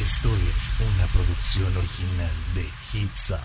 Esto es una producción original de Hitza.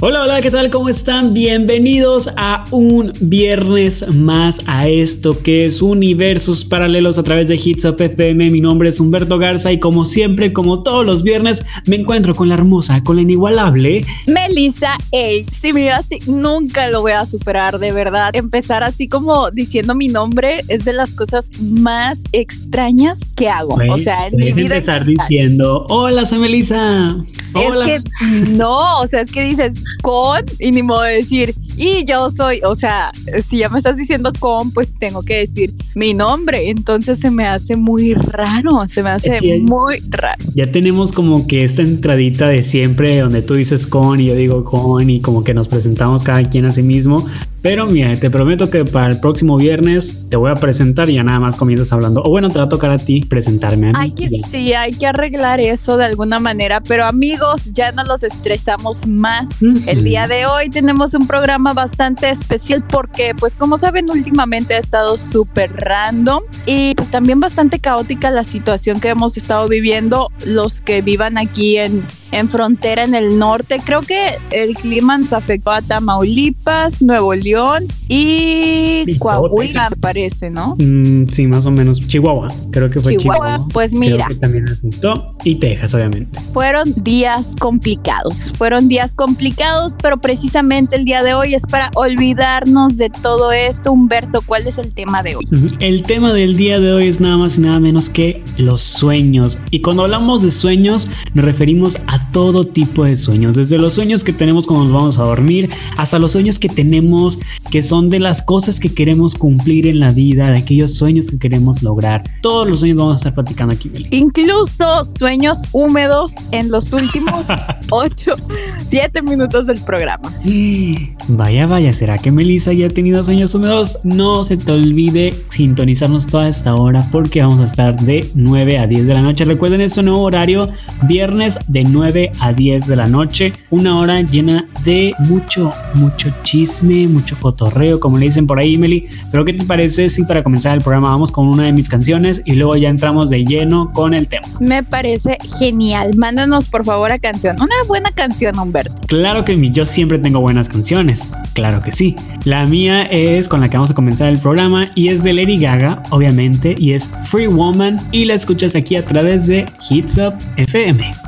Hola, hola, ¿qué tal? ¿Cómo están? Bienvenidos a un viernes más a esto que es Universos Paralelos a través de Hits Up FM. Mi nombre es Humberto Garza y como siempre, como todos los viernes, me encuentro con la hermosa, con la inigualable Melissa Ey. Sí, mira, así nunca lo voy a superar, de verdad. Empezar así como diciendo mi nombre es de las cosas más extrañas que hago. o sea, en mi vida. empezar diciendo, hola, soy Melissa. Hola. Es que no, o sea, es que dices, con y ni modo de decir, y yo soy, o sea, si ya me estás diciendo con, pues tengo que decir mi nombre. Entonces se me hace muy raro, se me hace muy raro. Ya tenemos como que esta entradita de siempre donde tú dices con y yo digo con y como que nos presentamos cada quien a sí mismo. Pero mira, te prometo que para el próximo viernes te voy a presentar y ya nada más comienzas hablando. O bueno, te va a tocar a ti presentarme. A hay que, sí, hay que arreglar eso de alguna manera. Pero amigos, ya no los estresamos más. El día de hoy tenemos un programa bastante especial porque, pues como saben, últimamente ha estado súper random y pues también bastante caótica la situación que hemos estado viviendo los que vivan aquí en en frontera en el norte. Creo que el clima nos afectó a Tamaulipas, Nuevo León y Coahuila, me parece, ¿no? Mm, sí, más o menos. Chihuahua, creo que fue Chihuahua. Pues mira. también afectó. Y Texas, obviamente. Fueron días complicados. Fueron días complicados, pero precisamente el día de hoy es para olvidarnos de todo esto. Humberto, ¿cuál es el tema de hoy? El tema del día de hoy es nada más y nada menos que los sueños. Y cuando hablamos de sueños, nos referimos a todo tipo de sueños, desde los sueños que tenemos cuando nos vamos a dormir, hasta los sueños que tenemos que son de las cosas que queremos cumplir en la vida, de aquellos sueños que queremos lograr. Todos los sueños vamos a estar platicando aquí, Meli. Incluso sueños húmedos en los últimos 8, 7 minutos del programa. Vaya, vaya, ¿será que Melissa ya ha tenido sueños húmedos? No se te olvide sintonizarnos toda esta hora porque vamos a estar de 9 a 10 de la noche. Recuerden este nuevo horario, viernes de 9 a 10 de la noche. Una hora llena de mucho, mucho chisme, mucho cotorreo, como le dicen por ahí, Emily. Pero ¿qué te parece si para comenzar el programa vamos con una de mis canciones y luego ya entramos de lleno con el tema? Me parece genial. Mándanos por favor a canción. Una buena canción, Humberto. Claro que yo siempre tengo buenas canciones. Claro que sí. La mía es con la que vamos a comenzar el programa y es de Lady Gaga, obviamente, y es Free Woman y la escuchas aquí a través de Hits Up FM.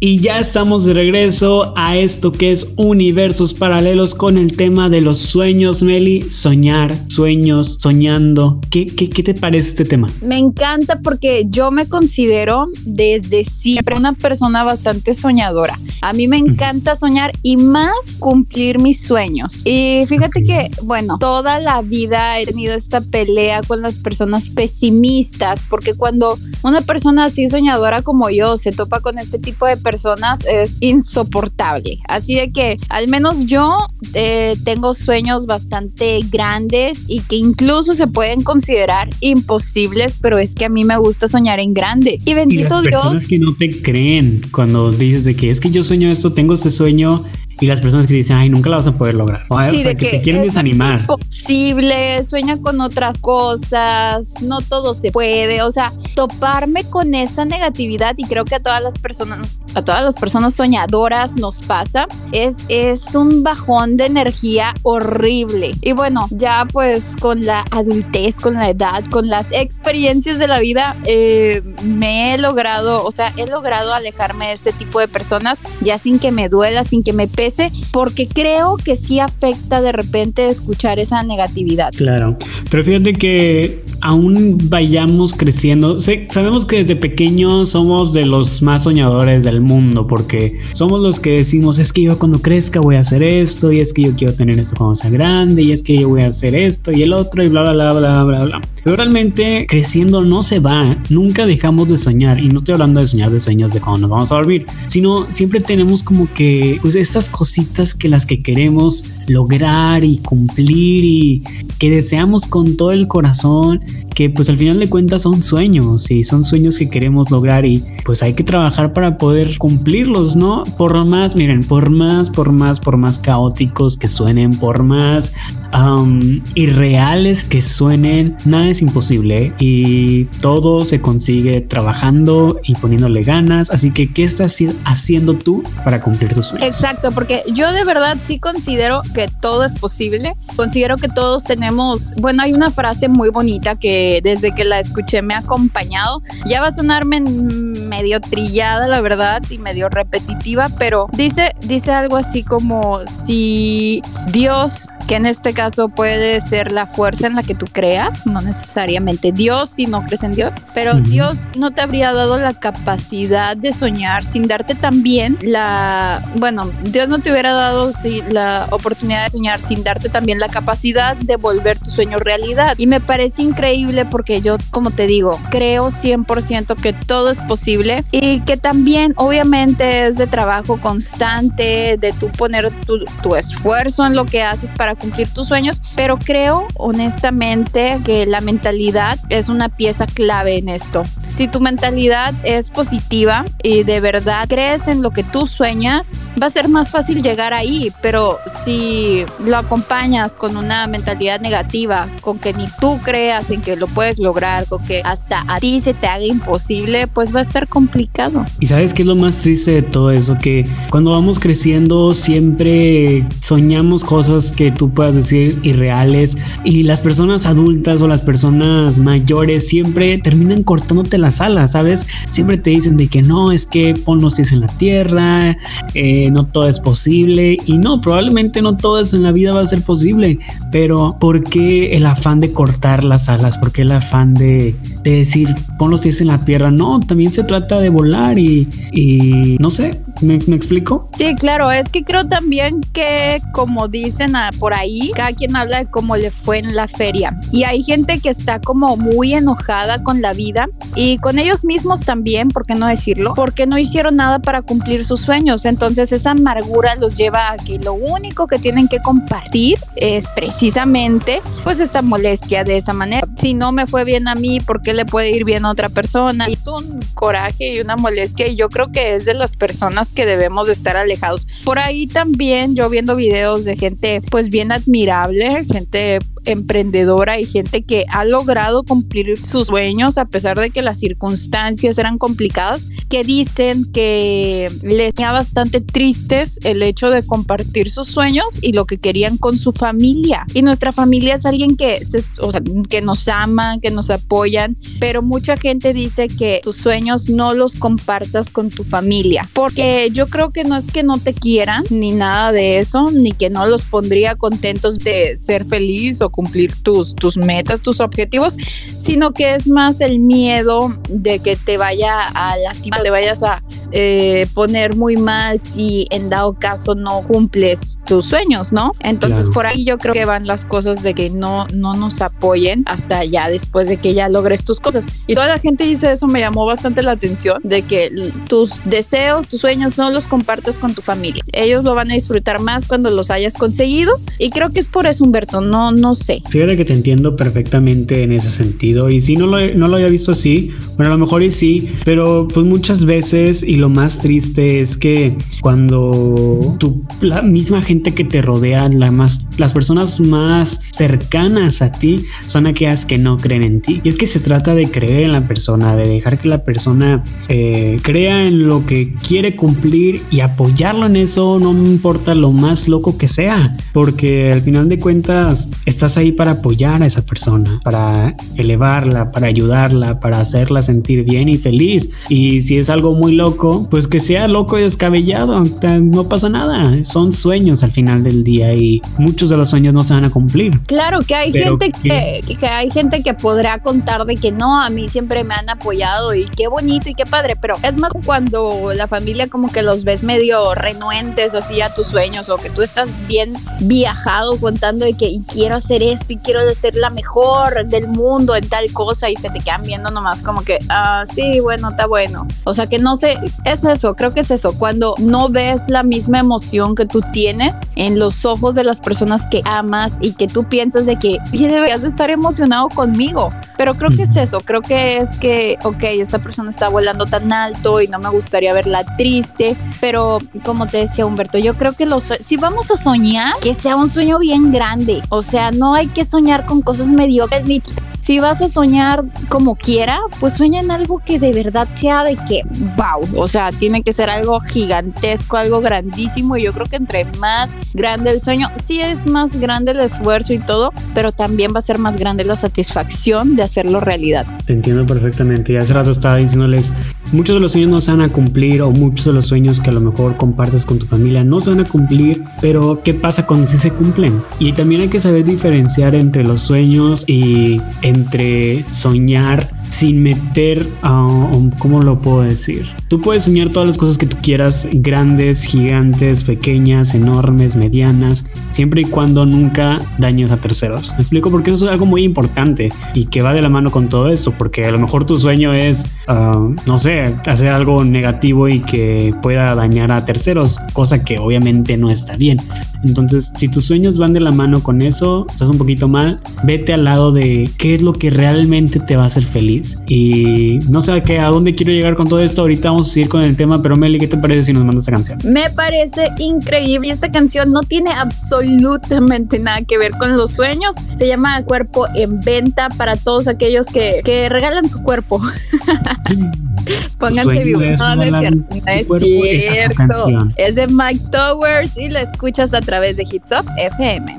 Y ya estamos de regreso a esto que es universos paralelos con el tema de los sueños, Meli. Soñar, sueños, soñando. ¿Qué, qué, qué te parece este tema? Me encanta porque yo me considero desde siempre una persona bastante soñadora. A mí me encanta soñar y más cumplir mis sueños. Y fíjate que, bueno, toda la vida he tenido esta pelea con las personas pesimistas porque cuando una persona así soñadora como yo se topa con este tipo de personas es insoportable. Así de que al menos yo eh, tengo sueños bastante grandes y que incluso se pueden considerar imposibles, pero es que a mí me gusta soñar en grande. Y bendito y las personas que no te creen cuando dices de que es que yo sueño esto, tengo este sueño y las personas que dicen, ay, nunca la vas a poder lograr. O, sí, de que, te quieren desanimar. Imposible, sueña con otras cosas, no todo se puede. O sea, toparme con esa negatividad y creo que a todas las personas, a todas las personas soñadoras nos pasa, es, es un bajón de energía horrible. Y bueno, ya pues con la adultez, con la edad, con las experiencias de la vida, eh, me he logrado, o sea, he logrado alejarme de ese tipo de personas ya sin que me duela, sin que me pese porque creo que sí afecta de repente escuchar esa negatividad. Claro, pero fíjate que aún vayamos creciendo, sabemos que desde pequeños somos de los más soñadores del mundo, porque somos los que decimos, es que yo cuando crezca voy a hacer esto, y es que yo quiero tener esto cuando sea grande, y es que yo voy a hacer esto y el otro, y bla, bla, bla, bla, bla, bla. Pero realmente creciendo no se va, nunca dejamos de soñar, y no estoy hablando de soñar de sueños de cuando nos vamos a dormir, sino siempre tenemos como que, pues estas cositas que las que queremos lograr y cumplir y que deseamos con todo el corazón que pues al final de cuentas son sueños y son sueños que queremos lograr y pues hay que trabajar para poder cumplirlos, ¿no? Por más, miren, por más, por más, por más caóticos que suenen, por más irreales que suenen, nada es imposible y todo se consigue trabajando y poniéndole ganas. Así que, ¿qué estás haciendo tú para cumplir tus sueños? Exacto, porque yo de verdad sí considero que todo es posible. Considero que todos tenemos, bueno, hay una frase muy bonita que desde que la escuché me ha acompañado. Ya va a sonarme medio trillada, la verdad, y medio repetitiva, pero dice, dice algo así como si Dios que en este caso puede ser la fuerza en la que tú creas, no necesariamente Dios si no crees en Dios, pero Dios no te habría dado la capacidad de soñar sin darte también la, bueno, Dios no te hubiera dado la oportunidad de soñar sin darte también la capacidad de volver tu sueño realidad. Y me parece increíble porque yo, como te digo, creo 100% que todo es posible y que también obviamente es de trabajo constante, de tú poner tu, tu esfuerzo en lo que haces para cumplir tus sueños, pero creo honestamente que la mentalidad es una pieza clave en esto. Si tu mentalidad es positiva y de verdad crees en lo que tú sueñas, va a ser más fácil llegar ahí, pero si lo acompañas con una mentalidad negativa, con que ni tú creas en que lo puedes lograr, con que hasta a ti se te haga imposible, pues va a estar complicado. Y sabes qué es lo más triste de todo eso, que cuando vamos creciendo siempre soñamos cosas que tú puedas decir irreales y las personas adultas o las personas mayores siempre terminan cortándote las alas, ¿sabes? Siempre te dicen de que no, es que pon los pies en la tierra, eh, no todo es posible y no, probablemente no todo eso en la vida va a ser posible, pero ¿por qué el afán de cortar las alas? ¿Por qué el afán de, decir pon los pies en la tierra? No, también se trata de volar y, y no sé, ¿me, explico? Sí, claro, es que creo también que como dicen ah, por ahí, cada quien habla de cómo le fue en la feria. Y hay gente que está como muy enojada con la vida y con ellos mismos también, ¿por qué no decirlo? Porque no hicieron nada para cumplir sus sueños. Entonces esa amargura los lleva a que lo único que tienen que compartir es precisamente pues esta molestia de esa manera. Si no me fue bien a mí, ¿por qué le puede ir bien a otra persona? Es un coraje y una molestia y yo creo que es de las personas que debemos de estar alejados. Por ahí también yo viendo videos de gente pues bien admirable, gente emprendedora y gente que ha logrado cumplir sus sueños a pesar de que las circunstancias eran complicadas, que dicen que les tenía bastante tristes el hecho de compartir sus sueños y lo que querían con su familia. Y nuestra familia es alguien que, o sea, que nos ama, que nos apoyan, pero mucha gente dice que tus sueños no los compartas con tu familia, porque yo creo que no es que no te quieran ni nada de eso, ni que no los pondría contentos de ser feliz o cumplir tus, tus metas, tus objetivos, sino que es más el miedo de que te vaya a lastimar, te vayas a eh, poner muy mal si en dado caso no cumples tus sueños, ¿no? Entonces por ahí yo creo que van las cosas de que no, no nos apoyen hasta ya después de que ya logres tus cosas. Y toda la gente dice eso, me llamó bastante la atención, de que tus deseos, tus sueños no los compartas con tu familia. Ellos lo van a disfrutar más cuando los hayas conseguido. Y creo que es por eso, Humberto, no, no sé. Fíjate que te entiendo perfectamente en ese sentido. Y si no lo, no lo había visto así, bueno, a lo mejor y sí, pero pues muchas veces, y lo más triste es que cuando tu, la misma gente que te rodea, la más, las personas más cercanas a ti, son aquellas que no creen en ti. Y es que se trata de creer en la persona, de dejar que la persona eh, crea en lo que quiere cumplir y apoyarlo en eso, no me importa lo más loco que sea, porque al final de cuentas estás ahí para apoyar a esa persona, para elevarla, para ayudarla, para hacerla sentir bien y feliz. Y si es algo muy loco, pues que sea loco y descabellado, no pasa nada. Son sueños al final del día y muchos de los sueños no se van a cumplir. Claro que hay gente que, que, hay gente que podrá contar de que no, a mí siempre me han apoyado y qué bonito y qué padre, pero es más cuando la familia como que los ves medio renuentes así a tus sueños o que tú estás bien viajado contando de que quiero hacer esto y quiero ser la mejor del mundo en tal cosa y se te quedan viendo nomás como que, ah, sí, bueno, está bueno. O sea, que no sé, Es eso, creo que es eso. Cuando no ves la misma emoción que tú tienes en los ojos de las personas que amas y que tú piensas de que, oye, deberías de estar emocionado conmigo. Pero creo que es eso, creo que es que, ok, esta persona está volando tan alto y no me gustaría verla triste, pero como te decía Humberto, yo creo que los, si vamos a soñar, que sea un sueño bien grande, o sea, no hay que soñar con cosas mediocres ni si vas a soñar como quiera, pues sueña en algo que de verdad sea de que, wow, o sea, tiene que ser algo gigantesco, algo grandísimo. Y yo creo que entre más grande el sueño, sí es más grande el esfuerzo y todo, pero también va a ser más grande la satisfacción de hacerlo realidad. Te entiendo perfectamente. Y hace rato estaba diciéndoles, muchos de los sueños no se van a cumplir o muchos de los sueños que a lo mejor compartes con tu familia no se van a cumplir, pero ¿qué pasa cuando sí se cumplen? Y también hay que saber diferenciar entre los sueños y entre soñar sin meter, uh, ¿cómo lo puedo decir? Tú puedes soñar todas las cosas que tú quieras, grandes, gigantes, pequeñas, enormes, medianas, siempre y cuando nunca dañes a terceros. Me explico porque eso es algo muy importante y que va de la mano con todo esto, porque a lo mejor tu sueño es, uh, no sé, hacer algo negativo y que pueda dañar a terceros, cosa que obviamente no está bien. Entonces, si tus sueños van de la mano con eso, estás un poquito mal, vete al lado de qué es lo que realmente te va a hacer feliz. Y no sé a, qué, a dónde quiero llegar con todo esto. Ahorita vamos a seguir con el tema, pero Meli, ¿qué te parece si nos mandas esta canción? Me parece increíble. Esta canción no tiene absolutamente nada que ver con los sueños. Se llama Cuerpo en Venta para todos aquellos que, que regalan su cuerpo. Pónganse vivo. No, no es cierto. No es cierto. Es de Mike Towers y la escuchas a través de Hits Up FM.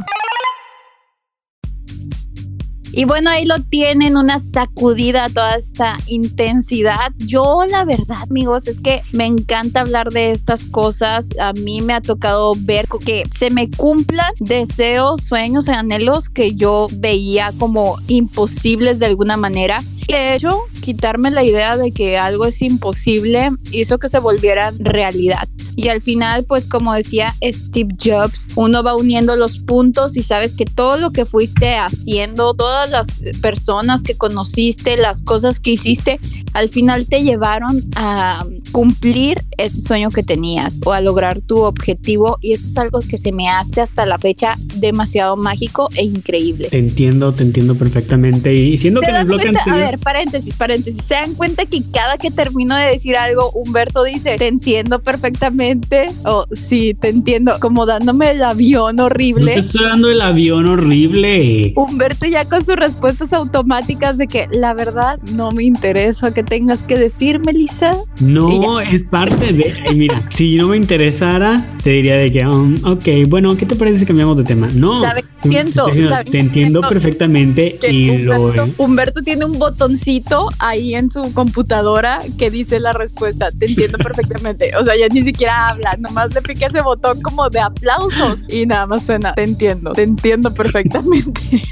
Y bueno, ahí lo tienen, una sacudida a toda esta intensidad. Yo la verdad, amigos, es que me encanta hablar de estas cosas. A mí me ha tocado ver que se me cumplan deseos, sueños y anhelos que yo veía como imposibles de alguna manera. De hecho, quitarme la idea de que algo es imposible hizo que se volviera realidad. Y al final, pues como decía Steve Jobs, uno va uniendo los puntos y sabes que todo lo que fuiste haciendo, todas las personas que conociste, las cosas que hiciste, al final te llevaron a cumplir ese sueño que tenías o a lograr tu objetivo. Y eso es algo que se me hace hasta la fecha demasiado mágico e increíble. Te entiendo, te entiendo perfectamente. Y siendo que en el bloque A ver, paréntesis, paréntesis. ¿Se dan cuenta que cada que termino de decir algo, Humberto dice, te entiendo perfectamente? o sí, te entiendo, como dándome el avión horrible. te estoy dando el avión horrible. Humberto ya con sus respuestas automáticas de que la verdad no me interesa que tengas que decir, Melissa. No, es parte de. mira, si no me interesara, te diría de que, um, ok, bueno, ¿qué te parece si cambiamos de tema? No. te entiendo perfectamente y Humberto, lo. Humberto tiene un botoncito ahí en su computadora que dice la respuesta. Te entiendo perfectamente. O sea, ya ni siquiera habla, nomás le pique ese botón como de aplausos y nada más suena, te entiendo, te entiendo perfectamente.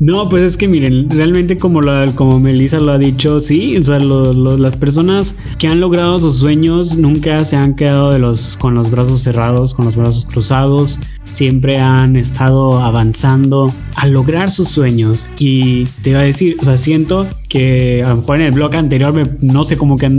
No, pues es que miren, realmente como, la, como Melissa lo ha dicho, sí, o sea, las personas que han logrado sus sueños nunca se han quedado de los, con los brazos cerrados, con los brazos cruzados, siempre han estado avanzando a lograr sus sueños. Y te iba a decir, o sea, que a lo mejor en el blog anterior, me, no sé, como que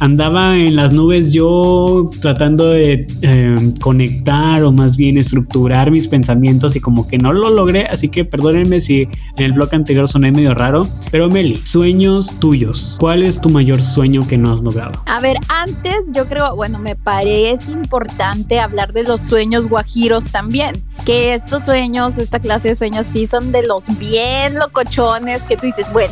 andaba en las nubes yo tratando de em, conectar o más bien estructurar mis pensamientos y como que no lo logré, así que perdónenme si en el blog anterior soné medio raro. Pero Meli, sueños tuyos, ¿cuál es tu mayor sueño que no has logrado? A ver, antes yo creo, bueno, me parece importante hablar de los sueños guajiros también, que estos sueños, esta clase de sueños sí son de los bien locochones que tú dices, bueno,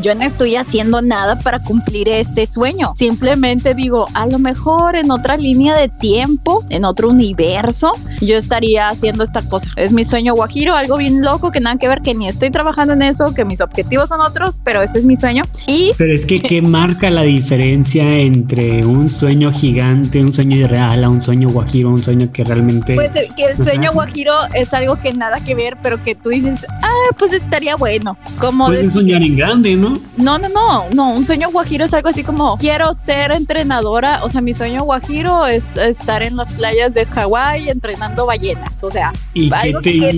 yo no estoy haciendo nada para cumplir ese sueño. Simplemente digo, a lo mejor en otra línea de tiempo, en otro universo, yo estaría haciendo esta cosa. Es mi sueño guajiro, algo bien loco que nada que ver, que ni estoy trabajando en eso, que mis objetivos son otros, pero este es mi sueño. Y pero es que qué marca la diferencia entre un sueño gigante, un sueño irreal, a un sueño guajiro, un sueño que realmente pues que el sueño guajiro es algo que nada que ver, pero que tú dices, ah, pues estaría bueno. Como pues soñar en grande, ¿no? No, no, no, no, un sueño guajiro es algo así como quiero ser entrenadora, o sea, mi sueño guajiro es estar en las playas de Hawái entrenando ballenas, o sea, ¿Y algo que,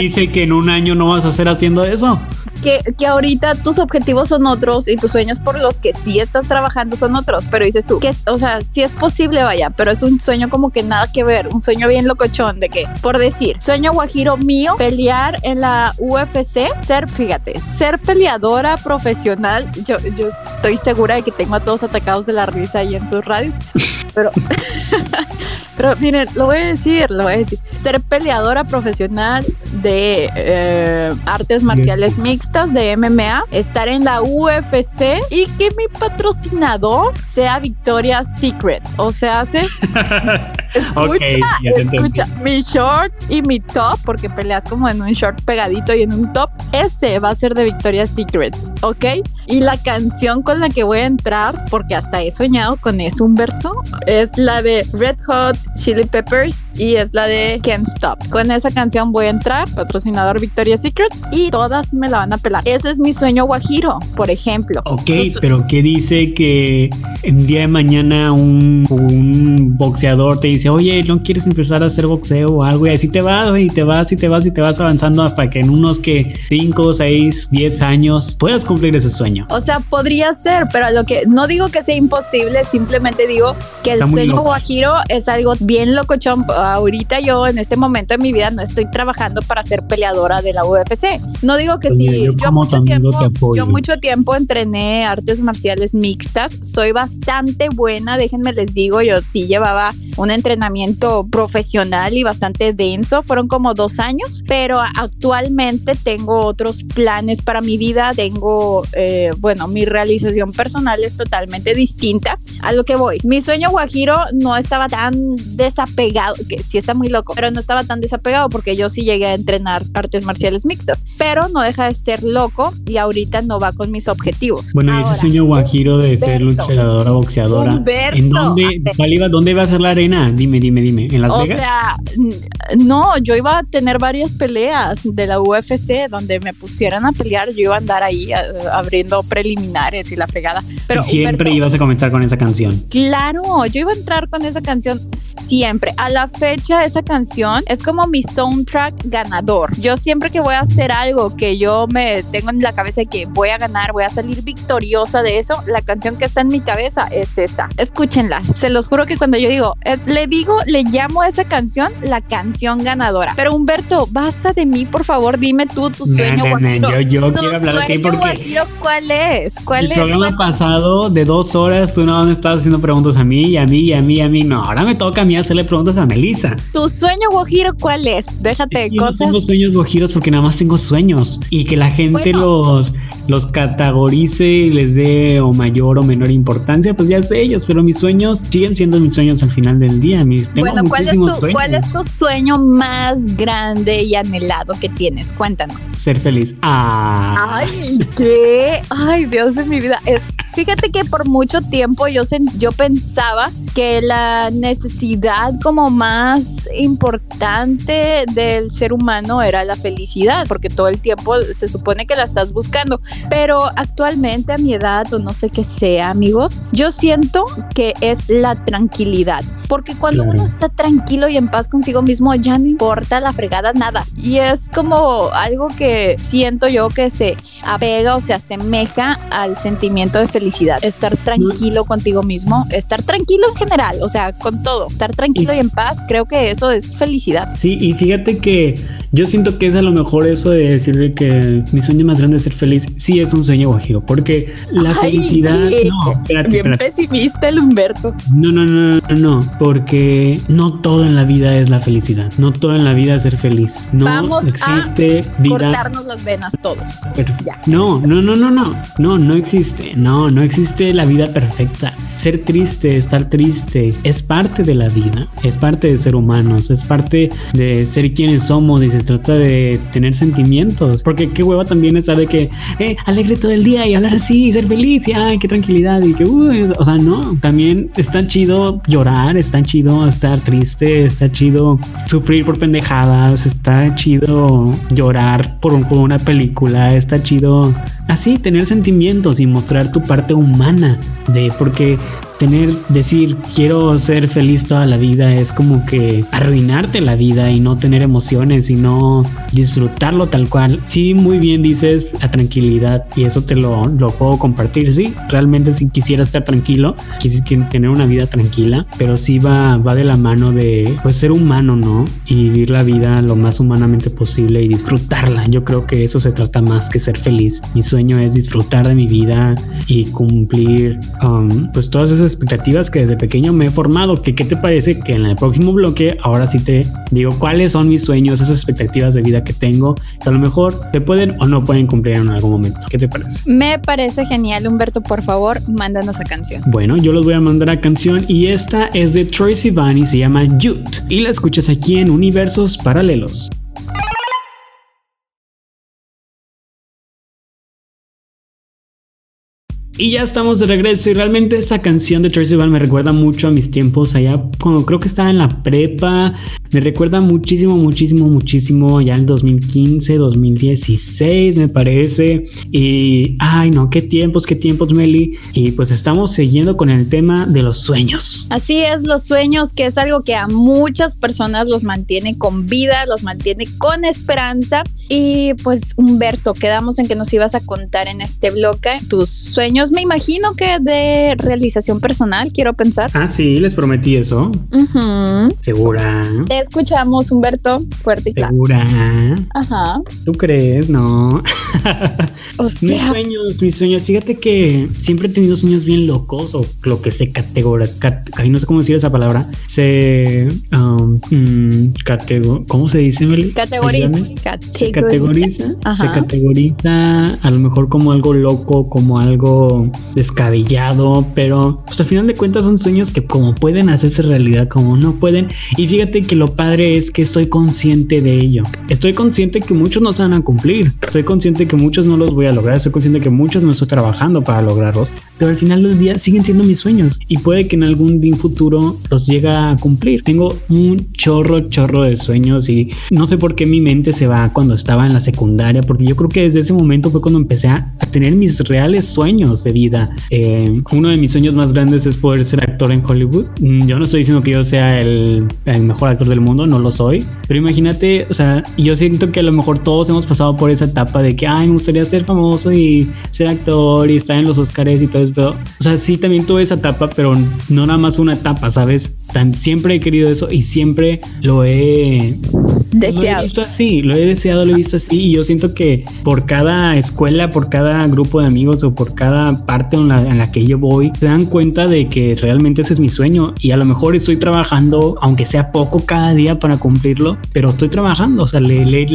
dice que en un año no vas a ser haciendo eso. Que, que ahorita tus objetivos son otros y tus sueños por los que sí estás trabajando son otros, pero dices tú, que, o sea, sí es posible, vaya, pero es un sueño como que nada que ver, un sueño bien locochón de que, por decir, sueño guajiro mío, pelear en la UFC, ser, fíjate, ser peleadora profesional, yo, yo estoy segura de que tengo a todos atacados de la risa ahí en sus radios, pero... Pero miren, lo voy a decir, lo voy a decir. Ser peleadora profesional de eh, artes marciales mixtas, de MMA, estar en la UFC y que mi patrocinador sea Victoria's Secret. O sea, hace... escucha, escucha, mi short y mi top, porque peleas como en un short pegadito y en un top, ese va a ser de Victoria's Secret, ¿ok? Y la canción con la que voy a entrar, porque hasta he soñado con eso, Humberto, es la de Red Hot Chili Peppers y es la de Can't Stop. Con esa canción voy a entrar, patrocinador Victoria's Secret, y todas me la van a pelar. Ese es mi sueño guajiro, por ejemplo. Ok, pero ¿qué dice que en día de mañana un, un boxeador te dice, oye, ¿no quieres empezar a hacer boxeo o algo? Y así te vas y te vas y te vas y te vas avanzando hasta que en unos que 5, 6, 10 años puedas cumplir ese sueño. O sea, podría ser, pero lo que no digo que sea imposible, simplemente digo que el sueño guajiro es algo bien locochón. Ahorita yo en este momento de mi vida no estoy trabajando para ser peleadora de la UFC. No digo que sí, yo, mucho tiempo, yo mucho tiempo entrené artes marciales mixtas, soy bastante buena, déjenme les digo, yo sí llevaba un entrenamiento profesional y bastante denso, fueron como dos años, pero actualmente tengo otros planes para mi vida, tengo, eh, bueno, mi realización personal es totalmente distinta a lo que voy. Mi sueño guajiro no estaba tan desapegado, que sí está muy loco, pero no estaba tan desapegado porque yo sí llegué a entrenar artes marciales mixtas, pero no deja de ser loco y ahorita no va con mis objetivos. Bueno, ese sueño guajiro de ser luchadora, boxeadora, ¿en dónde, iba, dónde iba a ser la arena? Dime, dime, dime, ¿en Las o Vegas? O sea, no, yo iba a tener varias peleas de la UFC donde me pusieran a pelear, yo iba a andar ahí abriendo preliminares y la fregada. Pero y siempre ibas a comenzar con esa canción. Claro, yo iba a entrar con esa canción siempre. A la fecha esa canción es como mi soundtrack ganador. Yo siempre que voy a hacer algo que yo me tengo en la cabeza que voy a ganar, voy a salir victoriosa de eso, la canción que está en mi cabeza es esa. Escúchenla. Se los juro que cuando yo digo, es, le digo, le llamo a esa canción la canción ganadora. Pero Humberto, basta de mí, por favor, dime tú tu sueño guajiro. yo, yo quiero hablar de ti porque guajiro, ¿cuál es? ¿Cuál el es? programa pasado de dos horas tú no me estabas haciendo preguntas a mí y a mí y a mí y a mí. No, ahora me toca a mí hacerle preguntas a Melissa. ¿Tu sueño guajiro cuál es? Déjate de cosas. No tengo sueños guajiros porque nada más tengo sueños y que la gente los, los categorice y les dé o mayor o menor importancia, pues ya sé ellos, pero mis sueños siguen siendo mis sueños al final del día. Mis, tengo bueno, ¿cuál es, tu, ¿cuál es tu sueño más grande y anhelado que tienes? Cuéntanos. Ser feliz. Ah. Ay, ¿qué? Ay, Dios de mi vida. Es, fíjate que por mucho tiempo yo, yo pensaba que la necesidad como más importante del ser humano era la felicidad, porque todo el tiempo se supone que la estás buscando, pero actualmente a mi edad o no sé qué sea, amigos, yo siento que es la tranquilidad, porque cuando uno está tranquilo y en paz consigo mismo ya no importa la fregada nada, y es como algo que siento yo que se apega o se asemeja al sentimiento de felicidad, estar tranquilo contigo mismo, estar tranquilo general, o sea, con todo, estar tranquilo y, en paz, creo que eso es felicidad. Sí, y fíjate que yo siento que es a lo mejor eso de decirle que mi sueño más grande es ser feliz, sí es un sueño guajiro, porque la felicidad... No, espérate, Bien pesimista el Humberto. No, no, no, no, no, porque no todo en la vida es la felicidad, no todo en la vida es ser feliz. No Vamos existe a vida... cortarnos las venas todos. No, no, no, no, no, no, no existe, no, no existe la vida perfecta. Ser triste, estar triste, es parte de la vida, es parte de ser humanos, es parte de ser quienes somos y se trata de tener sentimientos. Porque qué hueva también estar de que, eh, alegre todo el día y hablar así, y ser feliz y ay, qué tranquilidad y que, uy, o sea, no, también está chido llorar, está chido estar triste, está chido sufrir por pendejadas, está chido llorar por una película, está chido así tener sentimientos y mostrar tu parte humana de porque tener, decir, quiero ser feliz toda la vida es como que arruinarte la vida y no tener emociones y no disfrutarlo tal cual. Sí, muy bien dices la tranquilidad y eso te lo, lo puedo compartir. Sí, realmente si quisiera estar tranquilo, quisiera tener una vida tranquila, pero sí va, va de la mano de pues ser humano, ¿no? Y vivir la vida lo más humanamente posible y disfrutarla. Yo creo que eso se trata más que ser feliz. Mi sueño es disfrutar de mi vida y cumplir um, pues todas esas expectativas que desde pequeño me he formado. Que, ¿Qué te parece que en el próximo bloque ahora sí te digo cuáles son mis sueños, esas expectativas de vida que tengo, que a lo mejor te pueden o no pueden cumplir en algún momento? ¿Qué te parece? Me parece genial, Humberto. Por favor, mándanos a canción. Bueno, yo los voy a mandar a canción y esta es de Troy Sivan y se llama Youth y la escuchas aquí en Universos Paralelos. Y ya estamos de regreso y realmente esa canción de Tracy Van me recuerda mucho a mis tiempos allá cuando creo que estaba en la prepa. Me recuerda muchísimo, muchísimo, muchísimo ya en 2015, 2016 me parece. Y ay no, qué tiempos, qué tiempos Meli. Y pues estamos siguiendo con el tema de los sueños. Así es, los sueños que es algo que a muchas personas los mantiene con vida, los mantiene con esperanza. Y pues Humberto, quedamos en que nos ibas a contar en este bloque tus sueños me imagino que de realización personal, quiero pensar. Ah, sí, les prometí eso. Segura. Te escuchamos, Humberto, fuerte y claro. Segura. Ajá. ¿Tú crees? No. o sea... Mis sueños, mis sueños. Fíjate que siempre he tenido sueños bien locos o lo que se categoriza. Ahí no sé cómo decir esa palabra. Se. Um, mm, ¿Cómo se dice, Meli? Categoriza. Se categoriza. Se categoriza a lo mejor como algo loco, como algo descabellado, pero pues al final de cuentas son sueños que como pueden hacerse realidad, como no pueden. Y fíjate que lo padre es que estoy consciente de ello. Estoy consciente que muchos no se van a cumplir. Estoy consciente que muchos no los voy a lograr. Estoy consciente que muchos no estoy trabajando para lograrlos. Pero al final del día siguen siendo mis sueños y puede que en algún día futuro los llegue a cumplir. Tengo un chorro, chorro de sueños y no sé por qué mi mente se va cuando estaba en la secundaria, porque yo creo que desde ese momento fue cuando empecé a tener mis reales sueños vida. Eh, uno de mis sueños más grandes es poder ser actor en Hollywood. Mm, yo no estoy diciendo que yo sea el, mejor actor del mundo, no lo soy, pero imagínate, o sea, yo siento que a lo mejor todos hemos pasado por esa etapa de que, ay, me gustaría ser famoso y ser actor y estar en los Oscars y todo eso, pero, o sea, sí también tuve esa etapa, pero no nada más una etapa, ¿sabes? Tan, siempre he querido eso y siempre lo he deseado. Lo he visto así, lo he deseado, lo he visto así y yo siento que por cada escuela, por cada grupo de amigos o por cada parte en la, que yo voy, se dan cuenta de que realmente ese es mi sueño y a lo mejor estoy trabajando, aunque sea poco cada día para cumplirlo, pero estoy trabajando, o sea, le, le,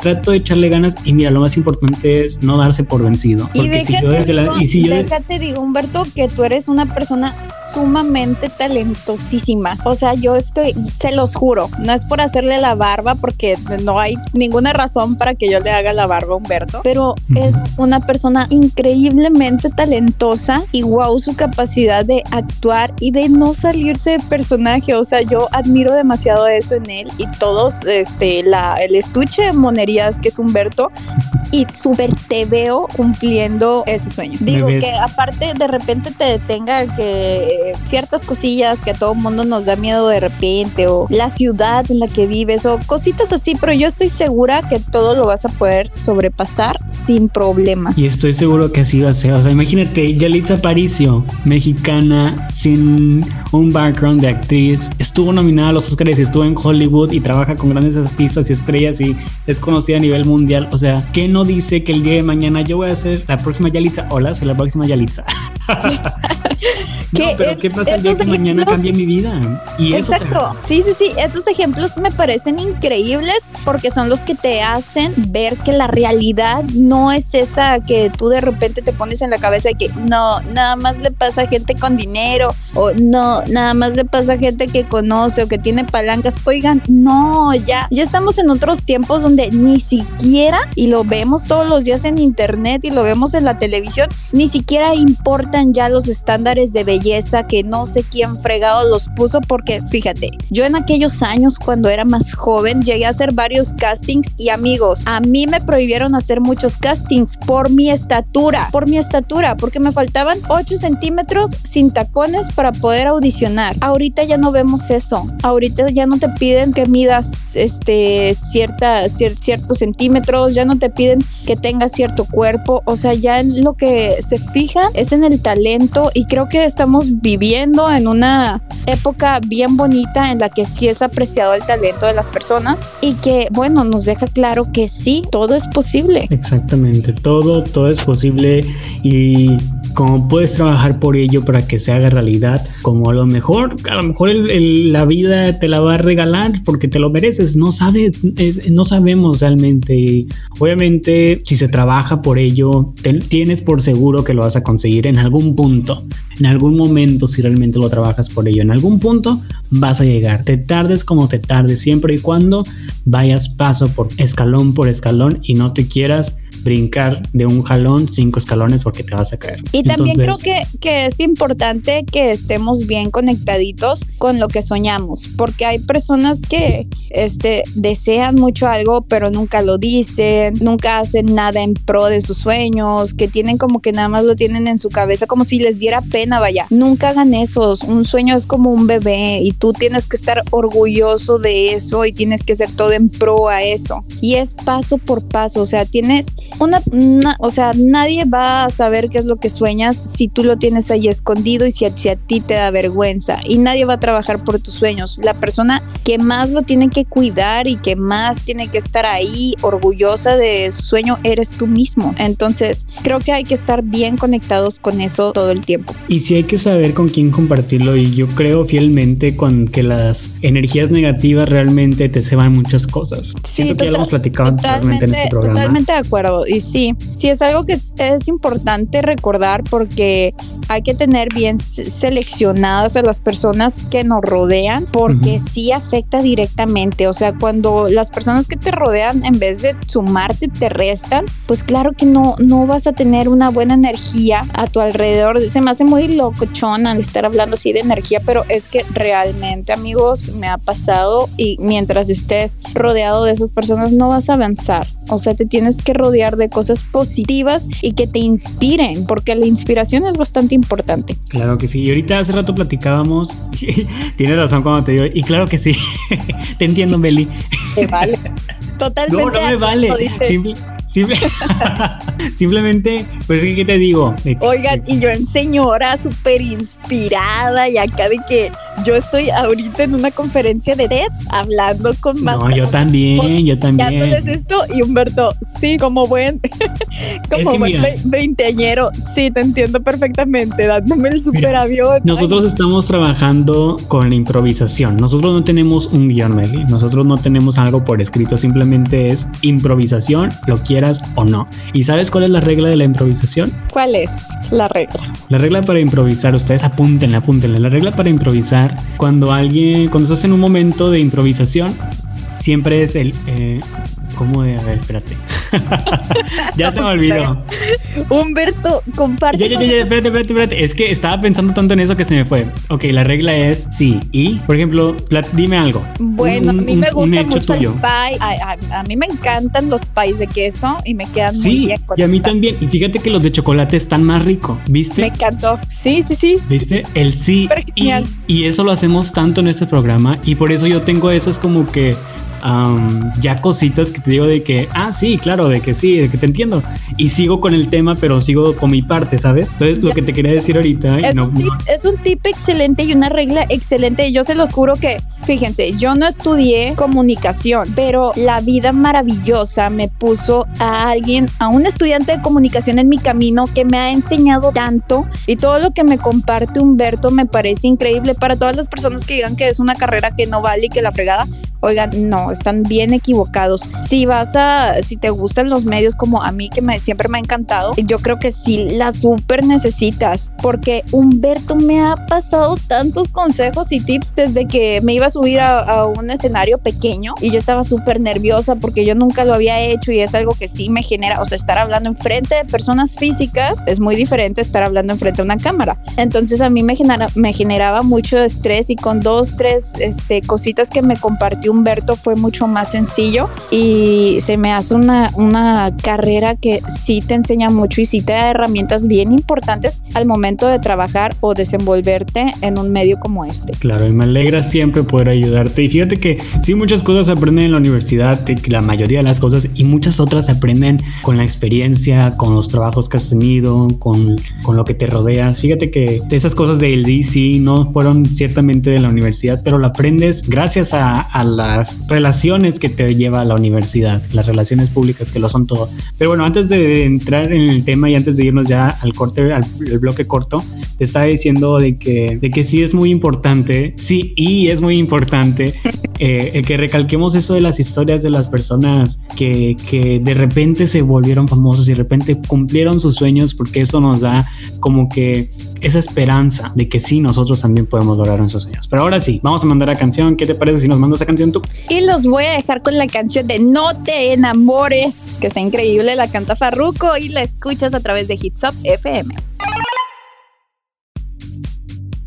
trato de echarle ganas y mira, lo más importante es no darse por vencido. Y déjate, digo, déjate digo, Humberto, que tú eres una persona sumamente talentosísima. O sea, yo estoy, se los juro, no es por hacerle la barba, porque no hay ninguna razón para que yo le haga la barba a Humberto, pero es una persona increíblemente talentosa y wow su capacidad de actuar y de no salirse de personaje. O sea, yo admiro demasiado eso en él y todos, este, la, el estuche de monerías que es Humberto y súper te veo cumpliendo ese sueño. Digo que aparte de repente te detenga que ciertas cosillas que a todo mundo nos da miedo de repente o la ciudad en la que vives o cositas así, pero yo estoy segura que todo lo vas a poder sobrepasar sin problema. Y estoy seguro que así va a ser. O sea, imagínate, Yalitza Aparicio, mexicana, sin un background de actriz, estuvo nominada a los Oscars, estuvo en Hollywood y trabaja con grandes artistas y estrellas y es conocida a nivel mundial. O sea, ¿qué no dice que el día de mañana yo voy a ser la próxima Yalitza? Hola, soy la próxima Yalitza. ¿Qué, pero ¿qué pasa el día que mañana cambie mi vida? Y Exacto. sí, sí, sí. Estos ejemplos me parecen increíbles porque son los que te hacen ver que la realidad no es esa que tú de repente te pones en la cabeza de que no, nada más le pasa a gente con dinero o no, nada más le pasa a gente que conoce o que tiene palancas. Oigan, no, ya, ya estamos en otros tiempos donde ni siquiera, y lo vemos todos los días en internet y lo vemos en la televisión, ni siquiera importan ya los estándares de belleza que no sé quién fregado los puso porque fíjate, yo en aquellos años cuando era más joven llegué a hacer varios castings y amigos, a mí me prohibieron hacer muchos castings por mi estatura, por mi estatura, porque me faltaban 8 centímetros sin tacones para poder audicionar. Ahorita ya no vemos eso. Ahorita ya no te piden que midas este cierta, ciertos centímetros, ya no te piden que tengas cierto cuerpo, o sea, ya en lo que se fija es en el talento y creo que estamos viviendo en una época bien bonita en la que sí es apreciado el talento de las personas y que, bueno, nos deja claro que sí, todo es posible. Exactamente, todo, todo es posible y como puedes trabajar por ello para que se haga realidad, como a lo mejor, a lo mejor la vida te la va a regalar porque te lo mereces, no sabes, no sabemos realmente. Obviamente, si se trabaja por ello, tienes por seguro que lo vas a conseguir en algún punto, en algún momento, si realmente lo trabajas por ello, en algún punto vas a llegar. Te tardes como te tardes, siempre y cuando vayas paso por escalón por escalón y no te quieras brincar de un jalón cinco escalones porque te vas a caer. Y también creo que, que es importante que estemos bien conectaditos con lo que soñamos, porque hay personas que este, desean mucho algo, pero nunca lo dicen, nunca hacen nada en pro de sus sueños, que tienen como que nada más lo tienen en su cabeza, como si les diera pena, vaya. Nunca hagan eso. Un sueño es como un bebé y tú tienes que estar orgulloso de eso y tienes que hacer todo en pro a eso. Y es paso por paso, o sea, tienes una, o sea, nadie va a saber qué es lo que sueñas si tú lo tienes ahí escondido y si a, ti te da vergüenza. Y nadie va a trabajar por tus sueños. La persona que más lo tiene que cuidar y que más tiene que estar ahí orgullosa de su sueño eres tú mismo. Entonces, creo que hay que estar bien conectados con eso todo el tiempo. Y sí hay que saber con quién compartirlo. Y yo creo fielmente con que las energías negativas realmente te ceban muchas cosas. Sí, ya lo hemos platicado totalmente, en este programa. Totalmente de acuerdo y sí, sí es algo que es, importante recordar porque hay que tener bien seleccionadas a las personas que nos rodean porque sí afecta directamente. O sea, cuando las personas que te rodean en vez de sumarte te restan, pues claro que no, no vas a tener una buena energía a tu alrededor. Se me hace muy locochón al estar hablando así de energía, pero es que realmente amigos me ha pasado y mientras estés rodeado de esas personas no vas a avanzar. O sea, te tienes que rodear de cosas positivas y que te inspiren, porque la inspiración es bastante importante. Claro que sí. Y ahorita hace rato platicábamos, tienes razón cuando te digo, y claro que sí, te entiendo, Beli. Te vale. Totalmente. No, no me vale. simplemente, pues, ¿qué te digo? Oigan, y yo en señora súper inspirada y acá de que yo estoy ahorita en una conferencia de TED hablando con más. No, yo también, yo también. esto y Humberto, sí, como buen, como buen veinteañero, sí, te entiendo perfectamente, dándome el super avión. Nosotros estamos trabajando con la improvisación. Nosotros no tenemos un guion, Nosotros no tenemos algo por escrito, simplemente es improvisación, lo quieras o no. ¿Y sabes cuál es la regla de la improvisación? ¿Cuál es la regla? La regla para improvisar, ustedes apúntenle, apúntenle. La regla para improvisar cuando alguien, cuando estás en un momento de improvisación, siempre es el, eh, ¿Cómo de? A ver, espérate. ya se me olvidó. Humberto, comparte. Ya, ya, ya, espérate, espérate, espérate. Es que estaba pensando tanto en eso que se me fue. Ok, la regla es sí. Y, por ejemplo, dime algo. Bueno, a mí me gusta mucho el pie. A, mí me encantan los pies de queso y me quedan muy bien. y a mí también. Y fíjate que los de chocolate están más ricos, ¿viste? Me encantó. Sí, sí, sí. ¿Viste? El sí. Y, y eso lo hacemos tanto en este programa. Y por eso yo tengo esas como que ya cositas que te digo de que, ah, sí, claro, de que sí, de que te entiendo. Y sigo con el tema, pero sigo con mi parte, ¿sabes? Entonces, lo que te quería decir ahorita. Es, un, tip, es un tip excelente y una regla excelente. Yo se los juro que, fíjense, yo no estudié comunicación, pero la vida maravillosa me puso a alguien, a un estudiante de comunicación en mi camino que me ha enseñado tanto y todo lo que me comparte Humberto me parece increíble para todas las personas que digan que es una carrera que no vale y que la fregada Oigan, no, están bien equivocados. Si vas a, si te gustan los medios como a mí que me, siempre me ha encantado, yo creo que sí la súper necesitas porque Humberto me ha pasado tantos consejos y tips desde que me iba a subir a, a un escenario pequeño y yo estaba súper nerviosa porque yo nunca lo había hecho y es algo que sí me genera, o sea, estar hablando enfrente de personas físicas es muy diferente estar hablando enfrente de una cámara. Entonces a mí me, genera, me generaba mucho estrés y con dos, tres este, cositas que me compartió Humberto fue mucho más sencillo y se me hace una, una carrera que sí te enseña mucho y sí te da herramientas bien importantes al momento de trabajar o desenvolverte en un medio como este. Claro, y me alegra siempre poder ayudarte. Y fíjate que sí, muchas cosas se aprenden en la universidad, la mayoría de las cosas, y muchas otras se aprenden con la experiencia, con los trabajos que has tenido, con, con lo que te rodeas. Fíjate que esas cosas del DC no fueron ciertamente de la universidad, pero lo aprendes gracias a, a las relaciones que te lleva a la universidad, las relaciones públicas que lo son todo. Pero bueno, antes de entrar en el tema y antes de irnos ya al corte, al bloque corto, te estaba diciendo de que, de que sí es muy importante, sí, y es muy importante eh, que recalquemos eso de las historias de las personas que, que de repente se volvieron famosos y de repente cumplieron sus sueños porque eso nos da como que esa esperanza de que sí, nosotros también podemos lograr nuestros sueños. Pero ahora sí, vamos a mandar la canción. ¿Qué te parece si nos mandas esa canción tú? Y los voy a dejar con la canción de No te enamores, que está increíble, la canta Farruko y la escuchas a través de Hits Up FM.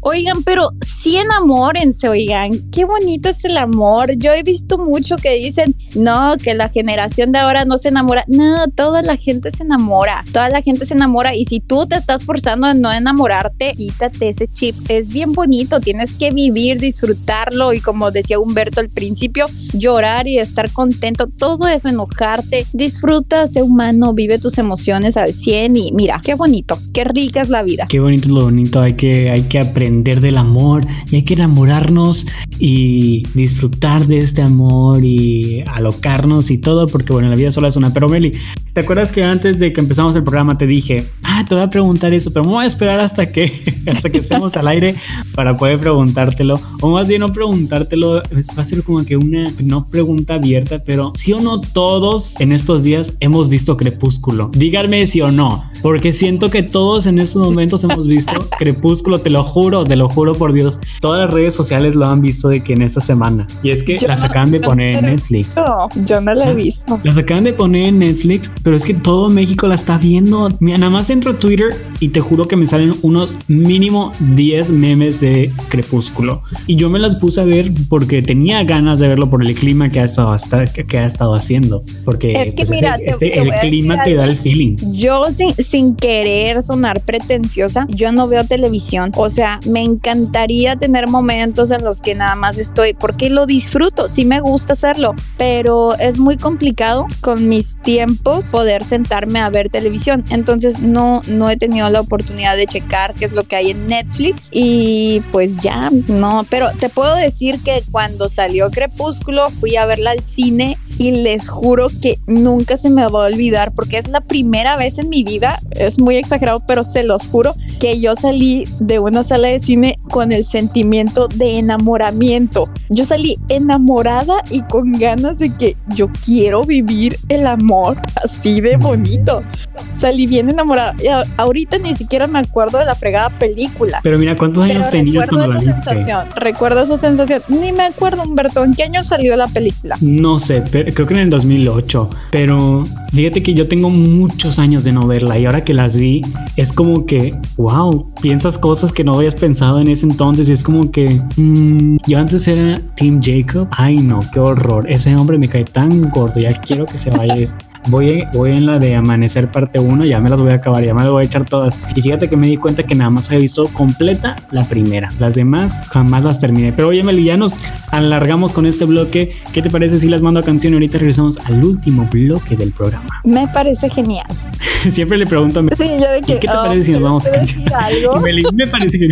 Oigan, pero sí enamórense, oigan, qué bonito es el amor. Yo he visto mucho que dicen, no, que la generación de ahora no se enamora. No, toda la gente se enamora, toda la gente se enamora y si tú te estás forzando en no enamorarte, quítate ese chip. Es bien bonito, tienes que vivir, disfrutarlo y como decía Humberto al principio, llorar y estar contento, todo eso, enojarte, disfruta, sé humano, vive tus emociones al 100 y mira, qué bonito, qué rica es la vida. Qué bonito es lo bonito, hay que, hay que aprender del amor y hay que enamorarnos y disfrutar de este amor y alocarnos y todo, porque bueno, la vida sola es una. Pero Meli, ¿te acuerdas que antes de que empezamos el programa te dije, ah, te voy a preguntar eso, pero me voy a esperar hasta que, hasta que estemos al aire para poder preguntártelo? O más bien no preguntártelo, va a ser como que una no pregunta abierta, pero sí o no todos en estos días hemos visto Crepúsculo. Díganme sí o no, porque siento que todos en estos momentos hemos visto Crepúsculo, te lo juro, te lo juro por Dios. Todas las redes sociales lo han visto de que en esta semana. Y es que las acaban de poner en Netflix. No, yo no la he visto. Las acaban de poner en Netflix, pero es que todo México la está viendo. Mira, nada más entro a Twitter y te juro que me salen unos mínimo 10 memes de Crepúsculo. Y yo me las puse a ver porque tenía ganas de verlo por el clima que ha estado, hasta, que, ha estado haciendo. Porque Es que pues, mira, este- te- este- te el clima te da el feeling. Yo sin, sin querer sonar pretenciosa, yo no veo televisión. O sea, me encantaría tener momentos en los que nada más estoy, porque lo disfruto, sí me gusta hacerlo, pero es muy complicado con mis tiempos poder sentarme a ver televisión. Entonces no, no he tenido la oportunidad de checar qué es lo que hay en Netflix y pues ya, no, pero te puedo decir que cuando salió Crepúsculo fui a verla al cine y les juro que nunca se me va a olvidar porque es la primera vez en mi vida, es muy exagerado, pero se los juro que yo salí de una sala de cine con el sentimiento de enamoramiento. Yo salí enamorada y con ganas de que yo quiero vivir el amor así de bonito. Salí bien enamorada. Y ahorita ni siquiera me acuerdo de la fregada película. Pero mira, ¿cuántos años Pero tenías recuerdo cuando esa sensación, recuerdo esa sensación. Ni me acuerdo, Humberto, ¿en qué año salió la película? No sé, pero creo que en el 2008. Pero fíjate que yo tengo muchos años de no verla y ahora que las vi es como que, wow, piensas cosas que no habías pensado en ese entonces y es como que mm, yo antes era Team Jacob. Ay no, qué horror. Ese hombre me cae tan gordo, ya quiero que se vaya. Voy, voy en la de Amanecer parte 1, ya me las voy a acabar, ya me las voy a echar todas. Y fíjate que me di cuenta que nada más había visto completa la primera. Las demás jamás las terminé. Pero oye, Meli, ya nos alargamos con este bloque. ¿Qué te parece si las mando a canción y ahorita regresamos al último bloque del programa? Me parece genial. Siempre le pregunto a Meli. Sí, yo de que. ¿Y qué te oh, parece si nos ¿te vamos a canción? decir algo? Y Meli, me parece que...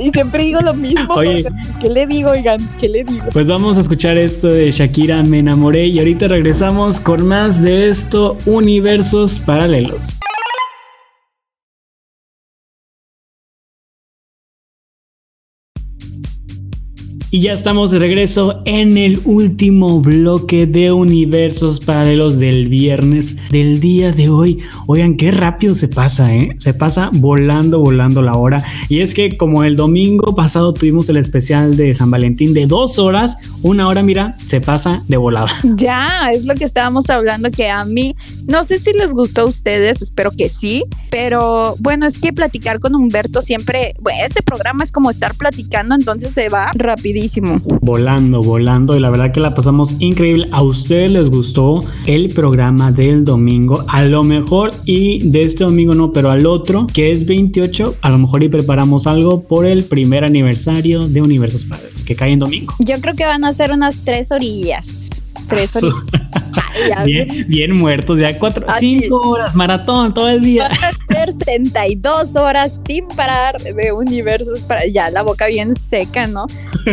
Y siempre digo lo mismo. Oye. porque, pues, ¿Qué le digo, oigan? ¿Qué le digo? Pues vamos a escuchar esto de Shakira Me enamoré y ahorita regresamos con más de esto, universos paralelos. Y ya estamos de regreso en el último bloque de universos paralelos del viernes del día de hoy. Oigan, qué rápido se pasa, ¿eh? Se pasa volando, volando la hora. Y es que como el domingo pasado tuvimos el especial de San Valentín de dos horas, una hora, mira, se pasa de volada. Ya, es lo que estábamos hablando que a mí, no sé si les gustó a ustedes, espero que sí, pero bueno, es que platicar con Humberto siempre, bueno, este programa es como estar platicando, entonces se va rapidísimo. Volando, volando, y la verdad que la pasamos increíble. ¿A ustedes les gustó el programa del domingo? A lo mejor, y de este domingo no, pero al otro, que es 28, a lo mejor y preparamos algo por el primer aniversario de Universos Padres, que cae en domingo. Yo creo que van a ser unas tres orillas tres bien, bien muertos, ya cuatro, cinco horas, maratón todo el día. Van a ser 72 horas sin parar de universos para ya la boca bien seca, ¿no?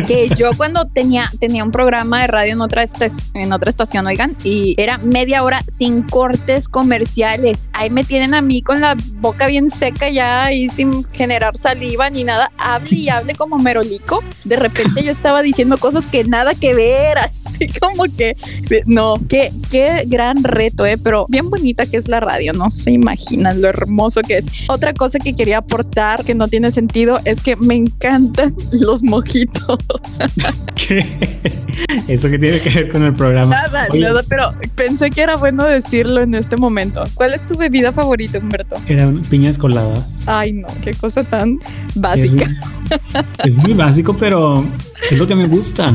Que yo cuando tenía, tenía un programa de radio en otra, en otra estación, oigan, y era media hora sin cortes comerciales. Ahí me tienen a mí con la boca bien seca ya y sin generar saliva ni nada. Hable y hable como merolico. De repente yo estaba diciendo cosas que nada que ver, así como que no, qué, qué gran reto, ¿eh? Pero bien bonita que es la radio, no se imaginan lo hermoso que es. Otra cosa que quería aportar que no tiene sentido es que me encantan los mojitos. ¿Qué? ¿Eso que tiene que ver con el programa? Nada, nada, pero pensé que era bueno decirlo en este momento. ¿Cuál es tu bebida favorita, Humberto? Eran piñas coladas. Ay, no, qué cosa tan básica. Es, es muy básico, pero es lo que me gusta.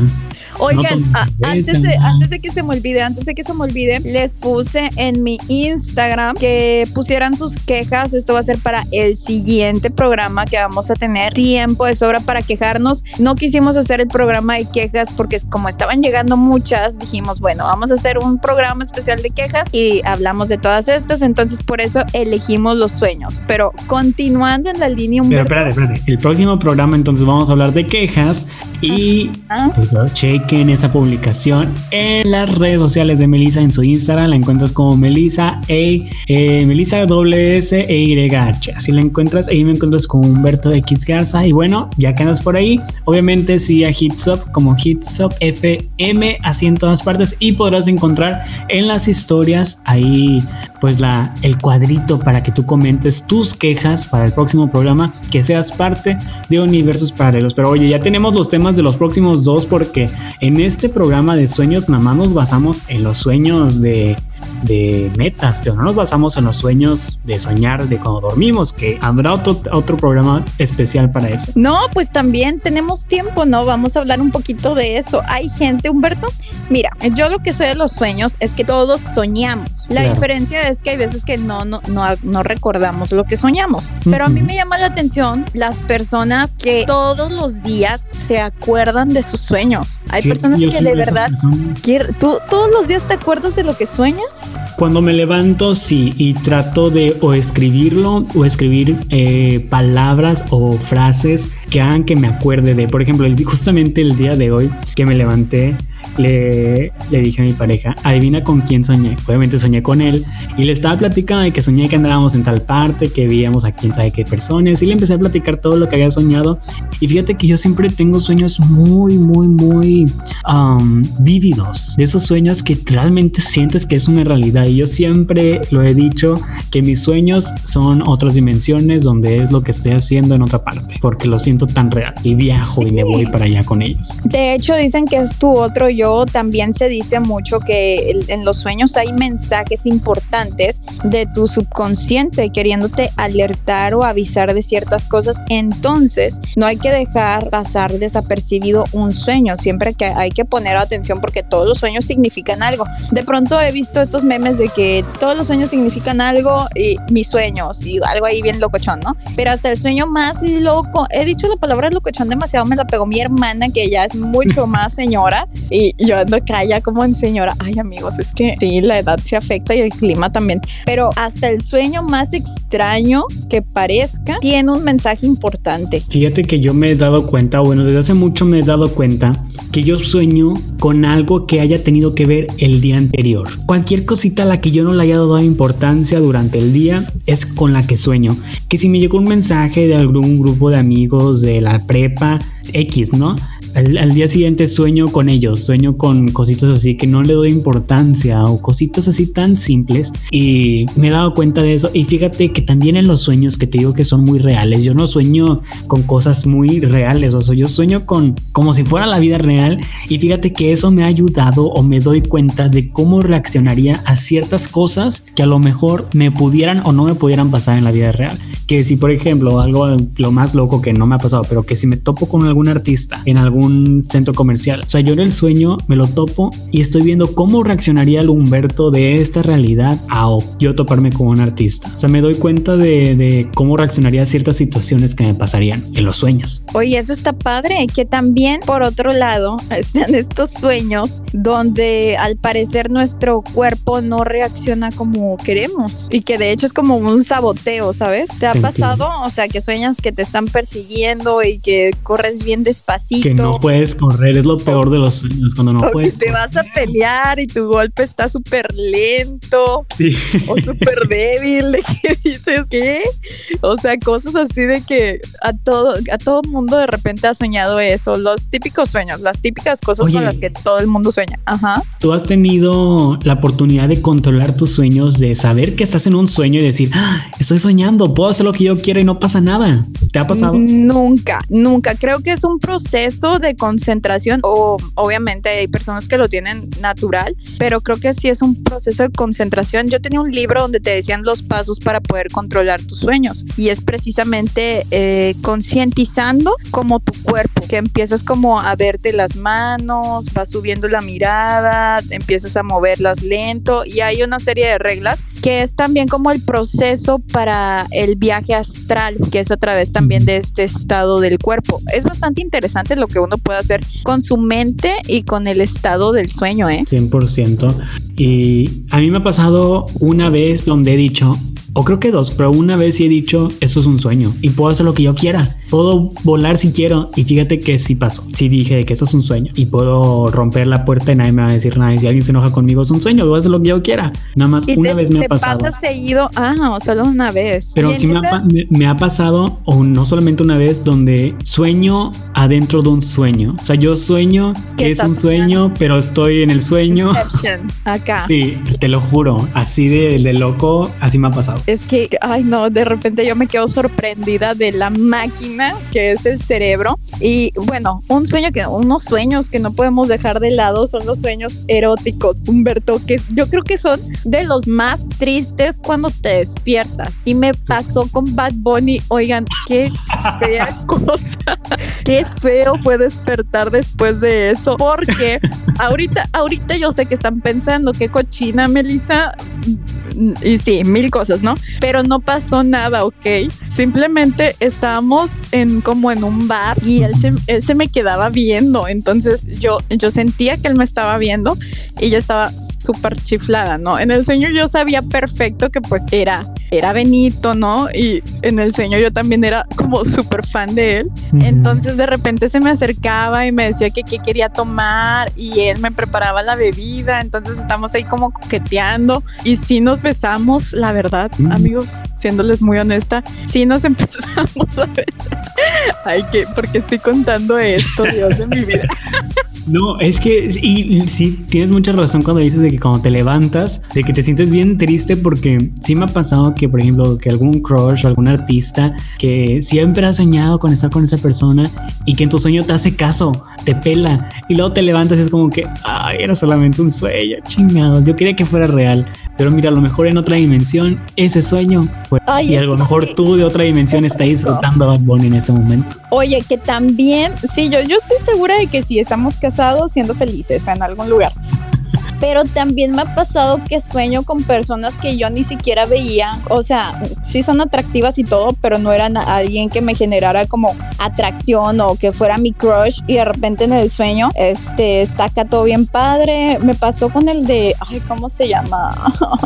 Oigan, antes, de, antes de que se me olvide, antes de que se me olvide, les puse en mi Instagram que pusieran sus quejas. Esto va a ser para el siguiente programa que vamos a tener tiempo de sobra para quejarnos. No quisimos hacer el programa de quejas porque como estaban llegando muchas, dijimos, bueno, vamos a hacer un programa especial de quejas y hablamos de todas estas. Entonces por eso elegimos los sueños. Pero continuando en la línea... Pero espérate, espérate. El próximo programa entonces vamos a hablar de quejas y... Pues, en esa publicación en las redes sociales de Melissa en su Instagram. La encuentras como Melissa e, eh, Melissa WS e YH. Así la encuentras. Ahí me encuentras con Humberto X Garza. Y bueno, ya que andas por ahí, obviamente sigue a Hitsop como Hitsop FM así en todas partes. Y podrás encontrar en las historias ahí pues la, el cuadrito para que tú comentes tus quejas para el próximo programa, que seas parte de Universos Paralelos. Pero oye, ya tenemos los temas de los próximos dos porque en este programa de sueños nada más nos basamos en los sueños de de metas, pero no nos basamos en los sueños de soñar de cuando dormimos, que habrá otro, otro programa especial para eso. No, pues también tenemos tiempo, ¿no? Vamos a hablar un poquito de eso. Hay gente, Humberto, mira, yo lo que sé de los sueños es que todos soñamos. La diferencia es que hay veces que no, no, no, no recordamos lo que soñamos. Pero a mí me llama la atención las personas que todos los días se acuerdan de sus sueños. Hay personas que de verdad, ¿tú todos los días te acuerdas de lo que sueñas? Cuando me levanto, sí, y trato de o escribirlo o escribir eh, palabras o frases que hagan que me acuerde de, por ejemplo, justamente el día de hoy que me levanté, le, le dije a mi pareja, adivina con quién soñé. Obviamente soñé con él y le estaba platicando de que soñé que andábamos en tal parte, que veíamos a quién sabe qué personas y le empecé a platicar todo lo que había soñado. Y fíjate que yo siempre tengo sueños muy, muy, muy vívidos. De esos sueños que realmente sientes que es una realidad. Y yo siempre lo he dicho que mis sueños son otras dimensiones donde es lo que estoy haciendo en otra parte, porque lo siento tan real y viajo y me voy para allá con ellos. De hecho, dicen que es tu otro yo, también se dice mucho que en los sueños hay mensajes importantes de tu subconsciente queriéndote alertar o avisar de ciertas cosas. Entonces, no hay que dejar pasar desapercibido un sueño. Siempre que hay que poner atención porque todos los sueños significan algo. De pronto he visto estos memes de que todos los sueños significan algo y mis sueños y algo ahí bien locochón, ¿no? Pero hasta el sueño más loco, he dicho la palabra locochón demasiado, me la pegó mi hermana que ya es mucho más señora y yo ando acá ya como en señora, ay amigos, es que sí, la edad se afecta y el clima también, pero hasta el sueño más extraño que parezca tiene un mensaje importante. Fíjate que yo me he dado cuenta, bueno, desde hace mucho me he dado cuenta que yo sueño con algo que haya tenido que ver el día anterior. Cualquier cosita a la que yo no le haya dado importancia durante el día es con la que sueño. Que si me llegó un mensaje de algún grupo de amigos de la prepa X, ¿no? Al, al, día siguiente sueño con ellos, sueño con cositas así que no le doy importancia o cositas así tan simples y me he dado cuenta de eso y fíjate que también en los sueños que te digo que son muy reales, yo no sueño con cosas muy reales, o sea, yo sueño con como si fuera la vida real y fíjate que eso me ha ayudado o me doy cuenta de cómo reaccionaría a ciertas cosas que a lo mejor me pudieran o no me pudieran pasar en la vida real. Que si por ejemplo algo lo más loco que no me ha pasado, pero que si me topo con algún artista en algún centro comercial, o sea, yo en el sueño me lo topo y estoy viendo cómo reaccionaría el Humberto de esta realidad a yo toparme con un artista. O sea, me doy cuenta de, de cómo reaccionaría a ciertas situaciones que me pasarían en los sueños. Oye, eso está padre, que también por otro lado están estos sueños donde al parecer nuestro cuerpo no reacciona como queremos y que de hecho es como un saboteo, ¿sabes? ¿Te ha pasado? O sea, que sueñas que te están persiguiendo y que corres bien despacito. Que no puedes correr, es lo peor de los sueños cuando no o puedes. Que te vas a pelear y tu golpe está súper lento sí. o súper débil. De que dices, ¿qué? O sea, cosas así de que a todo, a todo mundo de repente ha soñado eso. Los típicos sueños, las típicas cosas Oye. con las que todo el mundo sueña. Ajá. ¿Tú has tenido la oportunidad de controlar tus sueños, de saber que estás en un sueño y decir, ah, estoy soñando, puedo hacer lo que yo quiero y no pasa nada? ¿Te ha pasado? Nunca, nunca. Creo que es un proceso de concentración o obviamente hay personas que lo tienen natural, pero creo que sí es un proceso de concentración. Yo tenía un libro donde te decían los pasos para poder controlar tus sueños y es precisamente eh, concientizando como tu cuerpo, que empiezas como a verte las manos, vas subiendo la mirada, empiezas a moverlas lento y hay una serie de reglas que es también como el proceso para el viaje astral, que es a través también de este estado del cuerpo. Es bastante interesante lo que uno puede hacer con su mente y con el estado del sueño, ¿eh? 100%. Y a mí me ha pasado una vez donde he dicho, o creo que dos, pero una vez sí he dicho, eso es un sueño y puedo hacer lo que yo quiera. Puedo volar si quiero y fíjate que sí pasó. Sí dije que eso es un sueño y puedo romper la puerta y nadie me va a decir nada. Y si alguien se enoja conmigo, es un sueño, voy a hacer lo que yo quiera. Nada más Y una te, vez me te ha pasado. pasa seguido, ah, solo una vez. Pero sí me ha, me- me ha pasado, o no solamente una vez, donde sueño adentro de un sueño. O sea, yo sueño ¿Qué que es un sueño, pero estoy en el sueño. Inception, acá. Sí, te lo juro, así de, de loco, así me ha pasado. Es que, ay no, de repente yo me quedo sorprendida de la máquina que es el cerebro. Y bueno, un sueño que, unos sueños que no podemos dejar de lado son los sueños eróticos, Humberto, que yo creo que son de los más tristes cuando te despiertas. Y me pasó con Bad Bunny, oigan, qué fea cosa, qué feo fue despertar después de eso, porque ahorita, ahorita yo sé que están pensando, qué cochina, Melissa. Y sí, mil cosas, ¿no? Pero no pasó nada, ¿ok? Simplemente estábamos en como en un bar y él se, él se me quedaba viendo. Entonces yo, yo sentía que él me estaba viendo y yo estaba súper chiflada, ¿no? En el sueño yo sabía perfecto que pues era, era Benito, ¿no? Y en el sueño yo también era como súper fan de él. Entonces de repente se me acercaba y me decía que qué quería tomar y él me preparaba la bebida. Entonces estamos ahí como coqueteando y sí nos besamos, la verdad, amigos, siéndoles muy honesta, sí nos empezamos a besar. Ay, que, porque estoy contando esto, Dios de mi vida. No, es que, y, sí, tienes mucha razón cuando dices de que cuando te levantas, de que te sientes bien triste porque sí me ha pasado que, por ejemplo, que algún crush o algún artista que siempre ha soñado con estar con esa persona y que en tu sueño te hace caso, te pela y luego te levantas y es como que, ay, era solamente un sueño, chingado, yo quería que fuera real, pero mira, a lo mejor en otra dimensión ese sueño fue, Ay, y a lo mejor tú de otra dimensión estás disfrutando a Bad Bunny en este momento. Oye, que también, sí, yo, yo estoy segura de que sí estamos casados siendo felices en algún lugar. Pero también me ha pasado que sueño con personas que yo ni siquiera veía. O sea, sí son atractivas y todo, pero no eran alguien que me generara como atracción o que fuera mi crush. Y de repente en el sueño, este, está acá todo bien padre. Me pasó con el de, ay, ¿cómo se llama?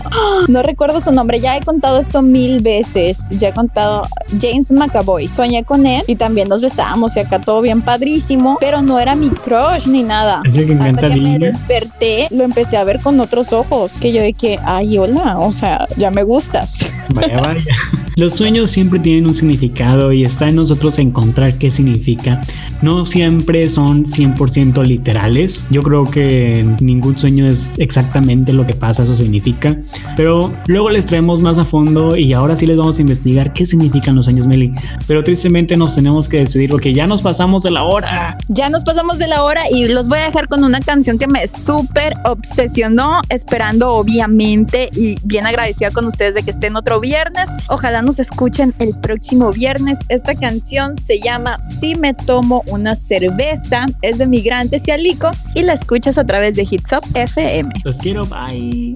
no recuerdo su nombre. Ya he contado esto mil veces. Ya he contado James McAvoy. Soñé con él y también nos besábamos y acá todo bien padrísimo, pero no era mi crush ni nada. Hasta que me desperté, lo empecé empecé a ver con otros ojos, que yo de que, ay, hola, o sea, ya me gustas. Vaya, vaya. Los sueños siempre tienen un significado y está en nosotros encontrar qué significa. No siempre son 100% literales. Yo creo que ningún sueño es exactamente lo que pasa, eso significa. Pero luego les traemos más a fondo y ahora sí les vamos a investigar qué significan los sueños, Meli. Pero tristemente nos tenemos que decidir porque ya nos pasamos de la hora. Ya nos pasamos de la hora y los voy a dejar con una canción que me súper obsesionó, esperando obviamente y bien agradecida con ustedes de que estén otro viernes. Ojalá nos escuchen el próximo viernes. Esta canción se llama Si me tomo una cerveza, es de Migrantes y Alico y la escuchas a través de Hits Up FM. Los quiero, bye.